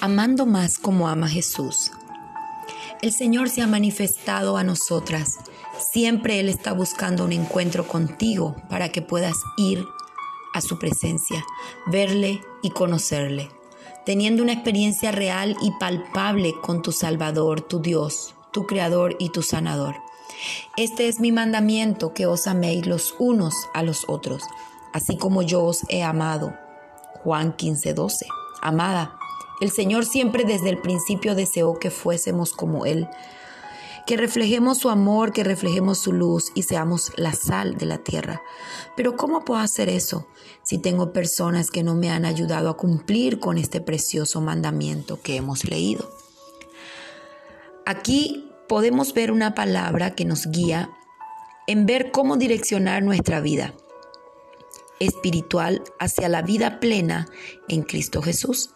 Amando más como ama Jesús. El Señor se ha manifestado a nosotras. Siempre Él está buscando un encuentro contigo para que puedas ir a su presencia, verle y conocerle, teniendo una experiencia real y palpable con tu Salvador, tu Dios, tu Creador y tu Sanador. Este es mi mandamiento, que os améis los unos a los otros, así como yo os he amado. Juan 15:12. Amada, el Señor siempre desde el principio deseó que fuésemos como Él, que reflejemos su amor, que reflejemos su luz y seamos la sal de la tierra. Pero ¿cómo puedo hacer eso si tengo personas que no me han ayudado a cumplir con este precioso mandamiento que hemos leído? Aquí podemos ver una palabra que nos guía en ver cómo direccionar nuestra vida espiritual hacia la vida plena en Cristo Jesús.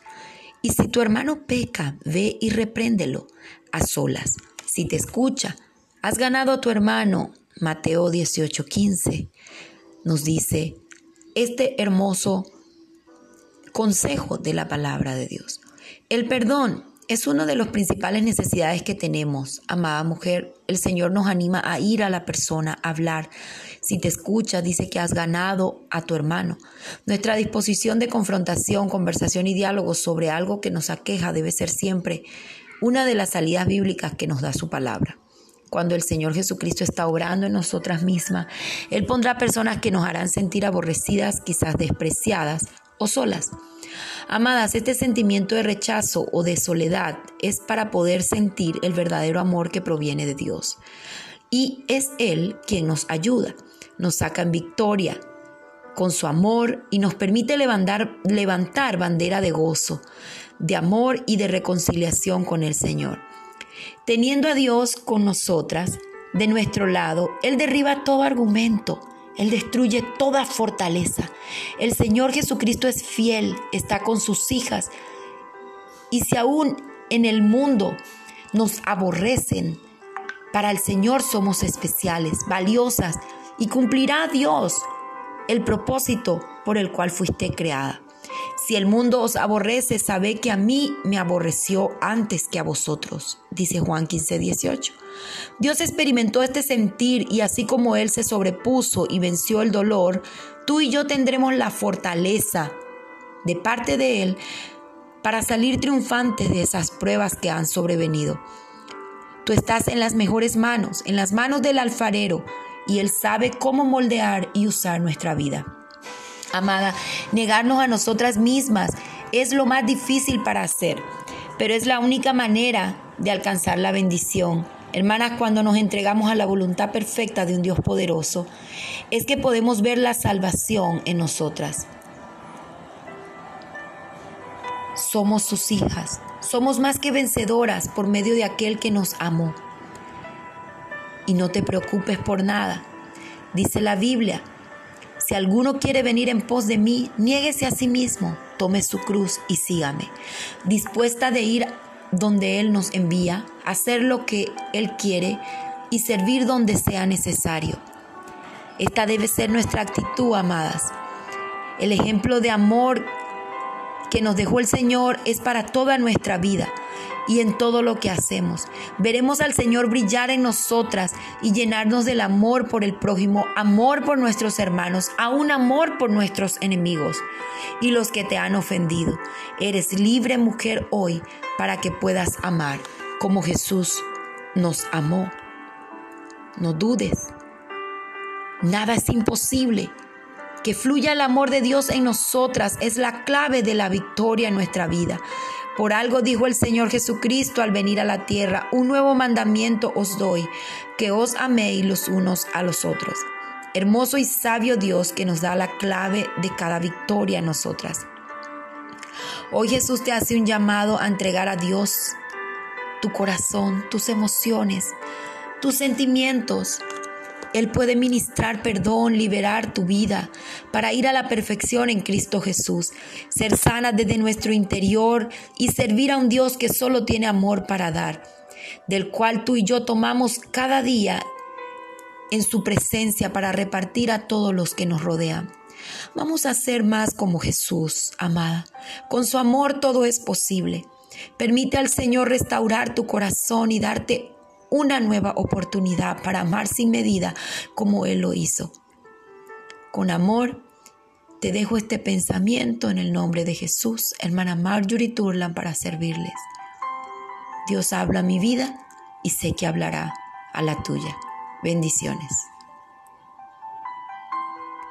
Y si tu hermano peca, ve y repréndelo a solas. Si te escucha, has ganado a tu hermano. Mateo 18:15 nos dice este hermoso consejo de la palabra de Dios. El perdón es una de las principales necesidades que tenemos, amada mujer. El Señor nos anima a ir a la persona, a hablar. Si te escucha, dice que has ganado a tu hermano. Nuestra disposición de confrontación, conversación y diálogo sobre algo que nos aqueja debe ser siempre una de las salidas bíblicas que nos da su palabra. Cuando el Señor Jesucristo está obrando en nosotras mismas, Él pondrá personas que nos harán sentir aborrecidas, quizás despreciadas o solas. Amadas, este sentimiento de rechazo o de soledad es para poder sentir el verdadero amor que proviene de Dios. Y es Él quien nos ayuda, nos saca en victoria con su amor y nos permite levantar, bandera de gozo, de amor y de reconciliación con el Señor. Teniendo a Dios con nosotras, de nuestro lado, Él derriba todo argumento él destruye toda fortaleza. El Señor Jesucristo es fiel, está con sus hijas. Y si aún en el mundo nos aborrecen, para el Señor somos especiales, valiosas, y cumplirá Dios el propósito por el cual fuiste creada. Si el mundo os aborrece, sabe que a mí me aborreció antes que a vosotros, dice Juan 15, 18. Dios experimentó este sentir y así como Él se sobrepuso y venció el dolor, tú y yo tendremos la fortaleza de parte de Él para salir triunfantes de esas pruebas que han sobrevenido. Tú estás en las mejores manos, en las manos del alfarero, y Él sabe cómo moldear y usar nuestra vida. Amada, negarnos a nosotras mismas es lo más difícil para hacer, pero es la única manera de alcanzar la bendición. Hermanas, cuando nos entregamos a la voluntad perfecta de un Dios poderoso, es que podemos ver la salvación en nosotras. Somos sus hijas, somos más que vencedoras por medio de aquel que nos amó. Y no te preocupes por nada. Dice la Biblia si alguno quiere venir en pos de mí, niéguese a sí mismo, tome su cruz y sígame. Dispuesta de ir donde Él nos envía, hacer lo que Él quiere y servir donde sea necesario. Esta debe ser nuestra actitud, amadas. El ejemplo de amor que nos dejó el Señor es para toda nuestra vida y en todo lo que hacemos. Veremos al Señor brillar en nosotras y llenarnos del amor por el prójimo, amor por nuestros hermanos, aún amor por nuestros enemigos y los que te han ofendido. Eres libre mujer hoy para que puedas amar como Jesús nos amó. No dudes. Nada es imposible. Que fluya el amor de Dios en nosotras es la clave de la victoria en nuestra vida. Por algo dijo el Señor Jesucristo al venir a la tierra, un nuevo mandamiento os doy, que os améis los unos a los otros. Hermoso y sabio Dios que nos da la clave de cada victoria en nosotras. Hoy Jesús te hace un llamado a entregar a Dios tu corazón, tus emociones, tus sentimientos, él puede ministrar perdón, liberar tu vida para ir a la perfección en Cristo Jesús, ser sana desde nuestro interior y servir a un Dios que solo tiene amor para dar, del cual tú y yo tomamos cada día en su presencia para repartir a todos los que nos rodean. Vamos a ser más como Jesús, amada. Con su amor todo es posible. Permite al Señor restaurar tu corazón y darte una nueva oportunidad para amar sin medida como Él lo hizo. Con amor, te dejo este pensamiento en el nombre de Jesús, hermana Marjorie Turlan, para servirles. Dios habla a mi vida y sé que hablará a la tuya. Bendiciones.